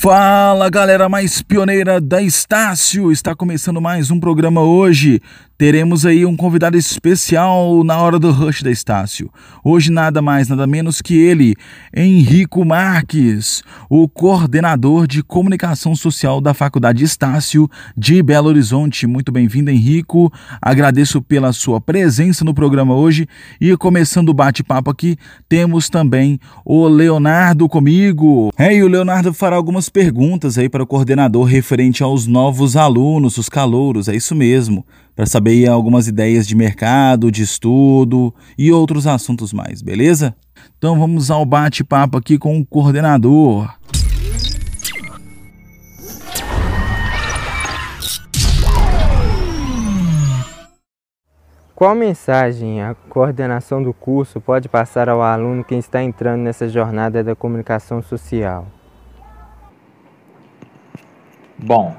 Fala galera mais pioneira da Estácio! Está começando mais um programa hoje. Teremos aí um convidado especial na hora do rush da Estácio. Hoje nada mais, nada menos que ele, Henrico Marques, o coordenador de comunicação social da Faculdade Estácio de Belo Horizonte. Muito bem-vindo, Henrico. Agradeço pela sua presença no programa hoje e começando o bate-papo aqui, temos também o Leonardo comigo. É, e o Leonardo fará algumas perguntas aí para o coordenador referente aos novos alunos, os calouros, é isso mesmo para saber algumas ideias de mercado, de estudo e outros assuntos mais, beleza? Então vamos ao bate-papo aqui com o coordenador. Qual mensagem a coordenação do curso pode passar ao aluno que está entrando nessa jornada da comunicação social? Bom,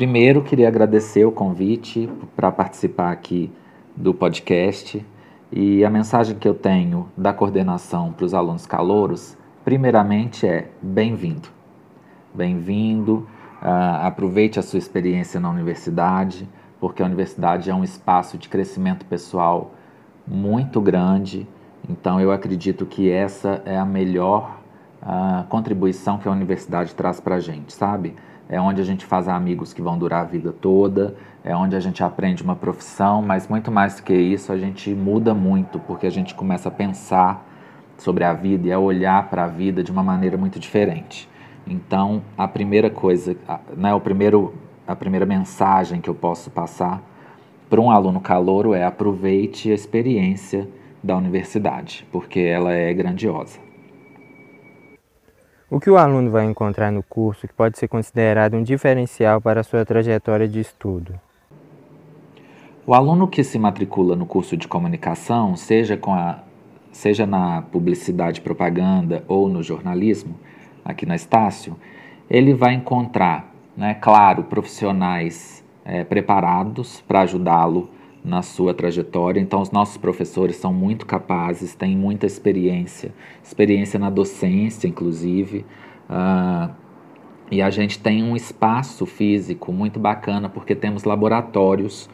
Primeiro, queria agradecer o convite para participar aqui do podcast. E a mensagem que eu tenho da coordenação para os alunos calouros, primeiramente é bem-vindo. Bem-vindo, uh, aproveite a sua experiência na universidade, porque a universidade é um espaço de crescimento pessoal muito grande. Então, eu acredito que essa é a melhor uh, contribuição que a universidade traz para a gente, sabe? É onde a gente faz amigos que vão durar a vida toda, é onde a gente aprende uma profissão, mas muito mais do que isso, a gente muda muito, porque a gente começa a pensar sobre a vida e a olhar para a vida de uma maneira muito diferente. Então, a primeira coisa, né, o primeiro, a primeira mensagem que eu posso passar para um aluno calouro é aproveite a experiência da universidade, porque ela é grandiosa. O que o aluno vai encontrar no curso que pode ser considerado um diferencial para a sua trajetória de estudo? O aluno que se matricula no curso de comunicação, seja, com a, seja na publicidade propaganda ou no jornalismo, aqui na Estácio, ele vai encontrar, né, claro, profissionais é, preparados para ajudá-lo na sua trajetória. Então, os nossos professores são muito capazes, têm muita experiência, experiência na docência, inclusive. Uh, e a gente tem um espaço físico muito bacana, porque temos laboratórios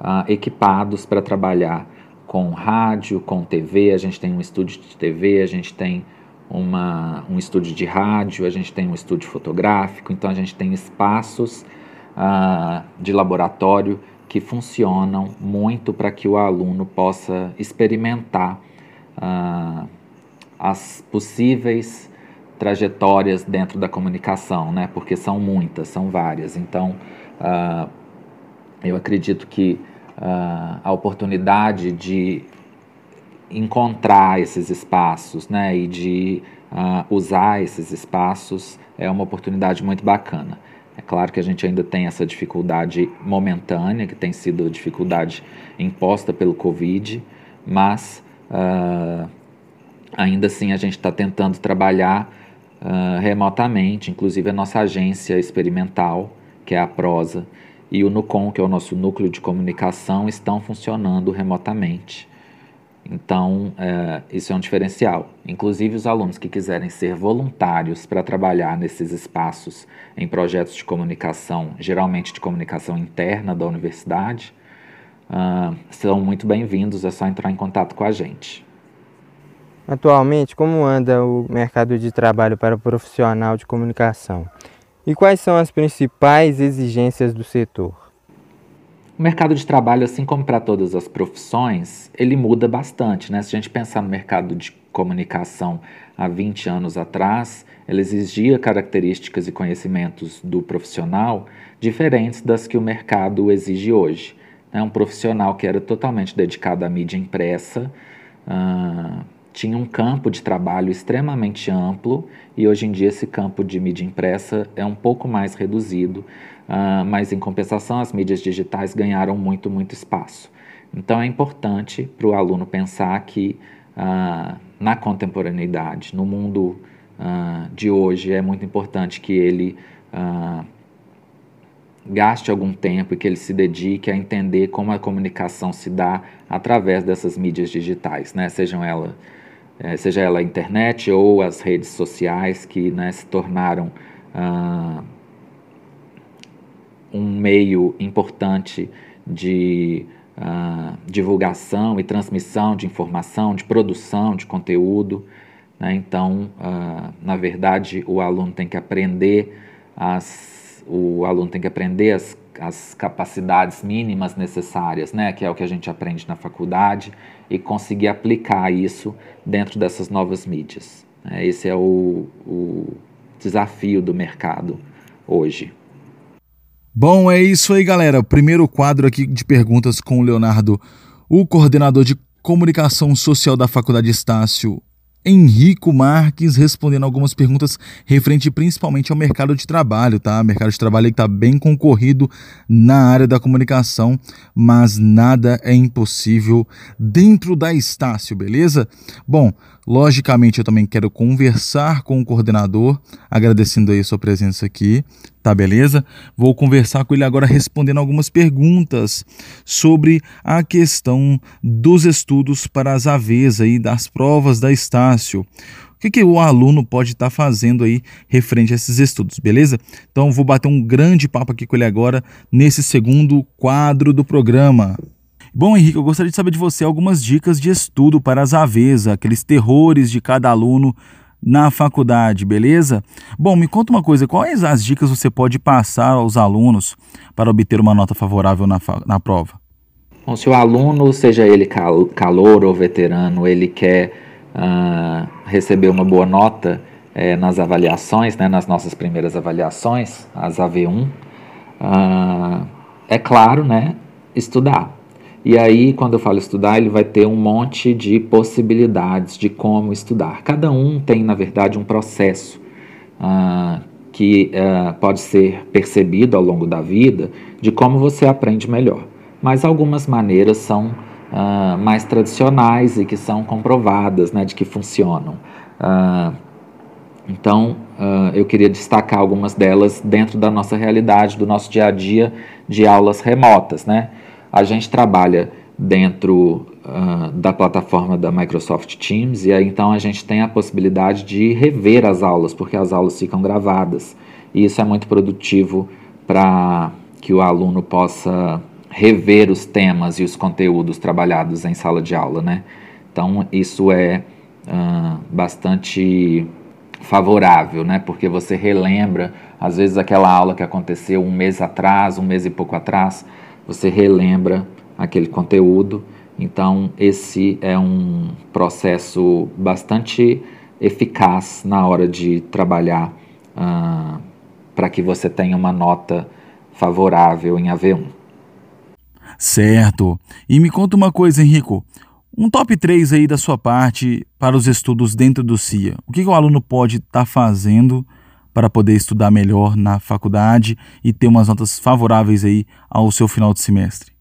uh, equipados para trabalhar com rádio, com TV. A gente tem um estúdio de TV, a gente tem uma, um estúdio de rádio, a gente tem um estúdio fotográfico. Então, a gente tem espaços uh, de laboratório que funcionam muito para que o aluno possa experimentar uh, as possíveis trajetórias dentro da comunicação, né? Porque são muitas, são várias. Então, uh, eu acredito que uh, a oportunidade de encontrar esses espaços, né? E de usar esses espaços é uma oportunidade muito bacana. É claro que a gente ainda tem essa dificuldade momentânea, que tem sido a dificuldade imposta pelo Covid, mas uh, ainda assim a gente está tentando trabalhar uh, remotamente, inclusive a nossa agência experimental, que é a Prosa, e o NUCOM, que é o nosso núcleo de comunicação, estão funcionando remotamente. Então, é, isso é um diferencial. Inclusive, os alunos que quiserem ser voluntários para trabalhar nesses espaços em projetos de comunicação, geralmente de comunicação interna da universidade, uh, são muito bem-vindos, é só entrar em contato com a gente. Atualmente, como anda o mercado de trabalho para o profissional de comunicação? E quais são as principais exigências do setor? O mercado de trabalho, assim como para todas as profissões, ele muda bastante, né? Se a gente pensar no mercado de comunicação há 20 anos atrás, ele exigia características e conhecimentos do profissional diferentes das que o mercado exige hoje. Né? Um profissional que era totalmente dedicado à mídia impressa, tinha um campo de trabalho extremamente amplo e hoje em dia esse campo de mídia impressa é um pouco mais reduzido, uh, mas em compensação as mídias digitais ganharam muito, muito espaço. Então é importante para o aluno pensar que uh, na contemporaneidade, no mundo uh, de hoje, é muito importante que ele gaste algum tempo e que ele se dedique a entender como a comunicação se dá através dessas mídias digitais, né? sejam elas é, seja ela a internet ou as redes sociais que né, se tornaram uh, um meio importante de uh, divulgação e transmissão de informação, de produção de conteúdo. Né? Então, uh, na verdade, o aluno tem que aprender as, o aluno tem que aprender as, as capacidades mínimas necessárias, né? que é o que a gente aprende na faculdade, e conseguir aplicar isso dentro dessas novas mídias. Né? Esse é o, o desafio do mercado hoje. Bom, é isso aí, galera. Primeiro quadro aqui de perguntas com o Leonardo, o coordenador de comunicação social da Faculdade Estácio, Henrico Marques, respondendo algumas perguntas referente principalmente ao mercado de trabalho, tá? Mercado de trabalho que está bem concorrido na área da comunicação, mas nada é impossível dentro da Estácio, beleza? Bom, Logicamente, eu também quero conversar com o coordenador, agradecendo aí a sua presença aqui, tá beleza? Vou conversar com ele agora respondendo algumas perguntas sobre a questão dos estudos para as AVs aí, das provas da Estácio. O que, que o aluno pode estar tá fazendo aí referente a esses estudos, beleza? Então, vou bater um grande papo aqui com ele agora nesse segundo quadro do programa. Bom, Henrique, eu gostaria de saber de você algumas dicas de estudo para as AVs, aqueles terrores de cada aluno na faculdade, beleza? Bom, me conta uma coisa, quais as dicas você pode passar aos alunos para obter uma nota favorável na, na prova? Bom, se o aluno, seja ele cal calor ou veterano, ele quer uh, receber uma boa nota é, nas avaliações, né, nas nossas primeiras avaliações, as AV1, uh, ah, é claro, né, estudar. E aí, quando eu falo estudar, ele vai ter um monte de possibilidades de como estudar. Cada um tem, na verdade, um processo uh, que uh, pode ser percebido ao longo da vida de como você aprende melhor. Mas algumas maneiras são uh, mais tradicionais e que são comprovadas, né, de que funcionam. então, eu queria destacar algumas delas dentro da nossa realidade, do nosso dia a dia de aulas remotas, né? A gente trabalha dentro uh, da plataforma da Microsoft Teams e aí então a gente tem a possibilidade de rever as aulas, porque as aulas ficam gravadas. E isso é muito produtivo para que o aluno possa rever os temas e os conteúdos trabalhados em sala de aula, né? Então isso é uh, bastante favorável, né? Porque você relembra, às vezes, aquela aula que aconteceu um mês atrás, um mês e pouco atrás, você relembra aquele conteúdo. Então, esse é um processo bastante eficaz na hora de trabalhar uh, para que você tenha uma nota favorável em AV1. Certo. E me conta uma coisa, Henrico. Um top 3 aí da sua parte para os estudos dentro do CIA. O que, que o aluno pode estar tá fazendo para poder estudar melhor na faculdade e ter umas notas favoráveis aí ao seu final de semestre?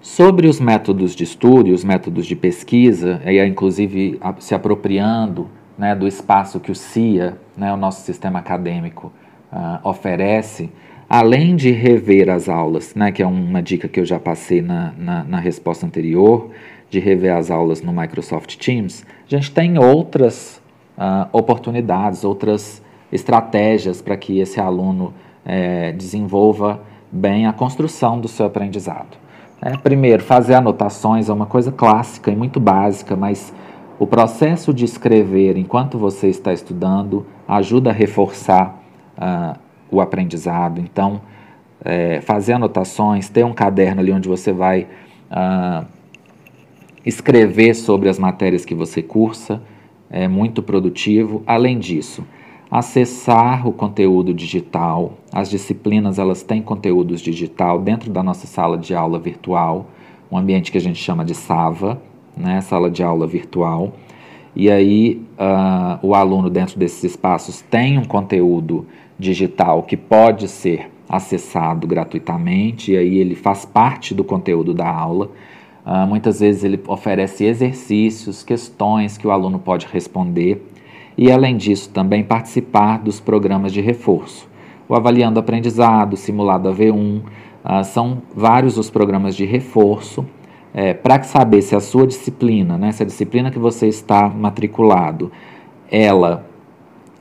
Sobre os métodos de estudo e os métodos de pesquisa, e inclusive se apropriando né, do espaço que o CIA, né, o nosso sistema acadêmico, uh, oferece, além de rever as aulas, né, que é uma dica que eu já passei na, na, na resposta anterior, de rever as aulas no Microsoft Teams, a gente tem outras uh, oportunidades, outras estratégias para que esse aluno é, desenvolva bem a construção do seu aprendizado. É, primeiro, fazer anotações é uma coisa clássica e muito básica, mas o processo de escrever enquanto você está estudando ajuda a reforçar uh, o aprendizado. Então, é, fazer anotações, ter um caderno ali onde você vai uh, escrever sobre as matérias que você cursa é muito produtivo. Além disso, acessar o conteúdo digital. As disciplinas elas têm conteúdos digital dentro da nossa sala de aula virtual, um ambiente que a gente chama de SAVA, né, sala de aula virtual. E aí uh, o aluno dentro desses espaços tem um conteúdo digital que pode ser acessado gratuitamente, e aí ele faz parte do conteúdo da aula. Uh, muitas vezes ele oferece exercícios, questões que o aluno pode responder e, além disso, também participar dos programas de reforço. O Avaliando Aprendizado, Simulado AV1, uh, ah, são vários os programas de reforço é, para saber se a sua disciplina, né, se a disciplina que você está matriculado, ela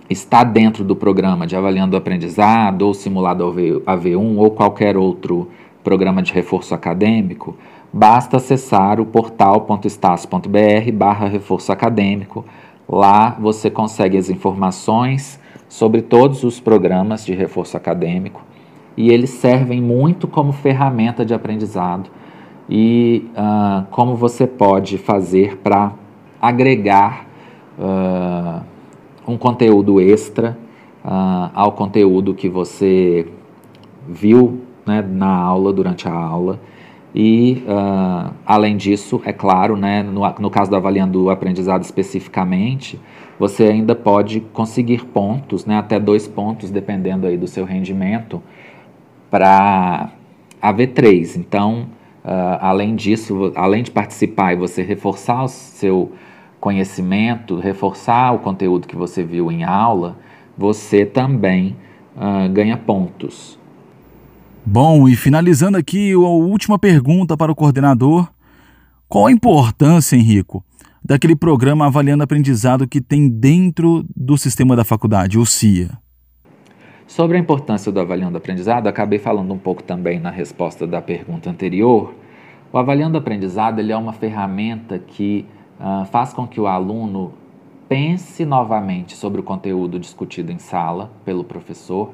está dentro do programa de avaliando aprendizado, ou simulado AV1, ou qualquer outro programa de reforço acadêmico, basta acessar o portal.estácio.br barra reforço acadêmico. Lá você consegue as informações sobre todos os programas de reforço acadêmico e eles servem muito como ferramenta de aprendizado e uh, como você pode fazer para agregar uh, um conteúdo extra uh, ao conteúdo que você viu né, na aula, durante a aula. E, uh, além disso, é claro, né, no, no caso do avaliando o aprendizado especificamente, você ainda pode conseguir pontos, né, até dois pontos, dependendo aí do seu rendimento, para a V3. Então, uh, além disso, além de participar e você reforçar o seu conhecimento, reforçar o conteúdo que você viu em aula, você também uh, ganha pontos. Bom, e finalizando aqui, a última pergunta para o coordenador. Qual a importância, Henrico, daquele programa avaliando aprendizado que tem dentro do sistema da faculdade, o CIA? Sobre a importância do avaliando aprendizado, acabei falando um pouco também na resposta da pergunta anterior. O avaliando aprendizado ele é uma ferramenta que uh, faz com que o aluno pense novamente sobre o conteúdo discutido em sala pelo professor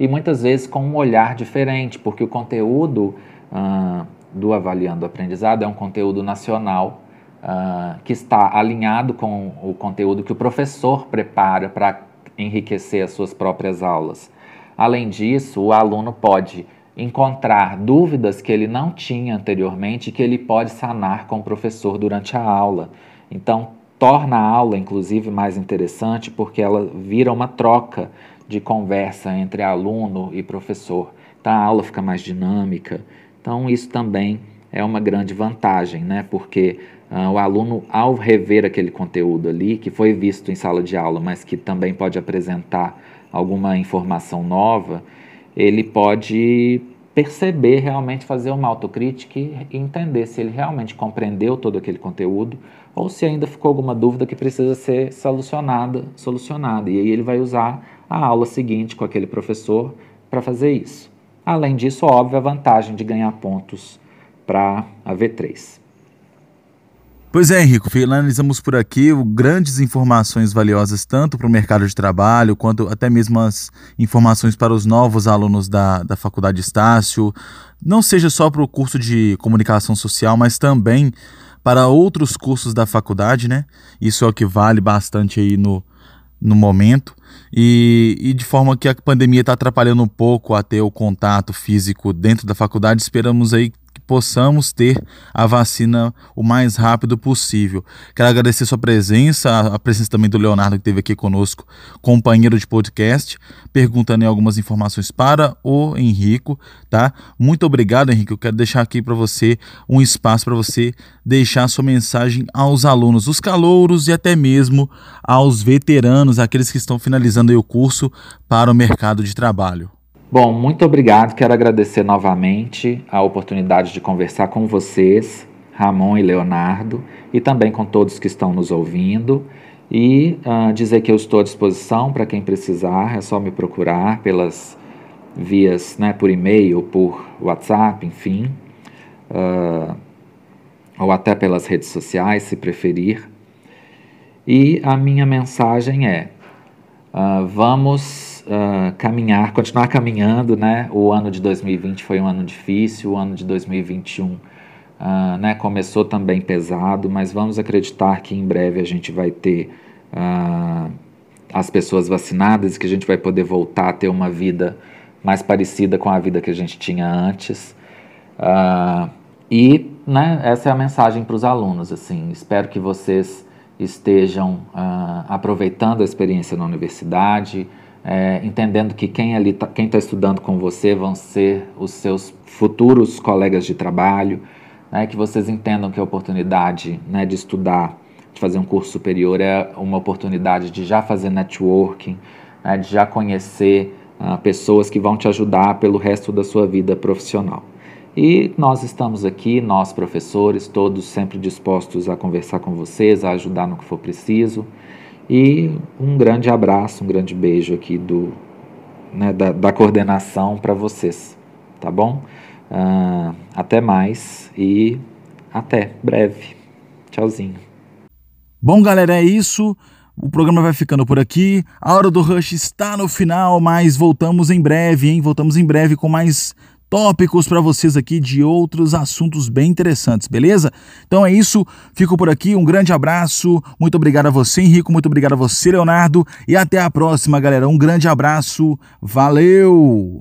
e muitas vezes com um olhar diferente, porque o conteúdo uh, do Avaliando Aprendizado é um conteúdo nacional uh, que está alinhado com o conteúdo que o professor prepara para enriquecer as suas próprias aulas. Além disso, o aluno pode encontrar dúvidas que ele não tinha anteriormente que ele pode sanar com o professor durante a aula. Então, torna a aula, inclusive, mais interessante porque ela vira uma troca de conversa entre aluno e professor. Então, a aula fica mais dinâmica. Então, isso também é uma grande vantagem, né? Porque uh, o aluno, ao rever aquele conteúdo ali, que foi visto em sala de aula, mas que também pode apresentar alguma informação nova, ele pode perceber realmente, fazer uma autocrítica e entender se ele realmente compreendeu todo aquele conteúdo ou se ainda ficou alguma dúvida que precisa ser solucionada, solucionada. E aí ele vai usar a aula seguinte com aquele professor para fazer isso. Além disso, óbvio, a vantagem de ganhar pontos para a V3. Pois é, Henrico, finalizamos por aqui grandes informações valiosas tanto para o mercado de trabalho quanto até mesmo as informações para os novos alunos da, da Faculdade Estácio, não seja só para o curso de comunicação social, mas também para outros cursos da faculdade, né? Isso é o que vale bastante aí no, no momento. E, e de forma que a pandemia está atrapalhando um pouco a ter o contato físico dentro da faculdade, esperamos aí possamos ter a vacina o mais rápido possível. Quero agradecer sua presença, a presença também do Leonardo que esteve aqui conosco, companheiro de podcast, perguntando algumas informações para o Henrico, tá? Muito obrigado, Henrique. Eu quero deixar aqui para você um espaço para você deixar sua mensagem aos alunos, os calouros e até mesmo aos veteranos, aqueles que estão finalizando o curso para o mercado de trabalho. Bom, muito obrigado. Quero agradecer novamente a oportunidade de conversar com vocês, Ramon e Leonardo, e também com todos que estão nos ouvindo. E uh, dizer que eu estou à disposição para quem precisar, é só me procurar pelas vias, né, por e-mail, por WhatsApp, enfim, uh, ou até pelas redes sociais, se preferir. E a minha mensagem é: uh, vamos uh, caminhar, continuar caminhando, né? O ano de 2020 foi um ano difícil, o ano de 2021 uh, ah, né, começou também pesado, mas vamos acreditar que em breve a gente vai ter uh, as pessoas vacinadas e que a gente vai poder voltar a ter uma vida mais parecida com a vida que a gente tinha antes. e né, essa é a mensagem para os alunos. Assim, espero que vocês estejam aproveitando a experiência na universidade, é, entendendo que quem ali tá, quem está estudando com você vão ser os seus futuros colegas de trabalho, né, que vocês entendam que a oportunidade né, de estudar, de fazer um curso superior é uma oportunidade de já fazer networking, né, de já conhecer uh, pessoas que vão te ajudar pelo resto da sua vida profissional. E nós estamos aqui, nós professores, todos sempre dispostos a conversar com vocês, a ajudar no que for preciso. E um grande abraço, um grande beijo aqui do, né, da, da coordenação para vocês, tá bom? Uh, até mais e até breve. Tchauzinho. Bom, galera, é isso. O programa vai ficando por aqui. A hora do Rush está no final, mas voltamos em breve, hein? Voltamos em breve com mais tópicos para vocês aqui de outros assuntos bem interessantes, beleza? Então é isso, fico por aqui, um grande abraço, muito obrigado a você, Henrico, muito obrigado a você, Leonardo, e até a próxima, galera. Um grande abraço, valeu!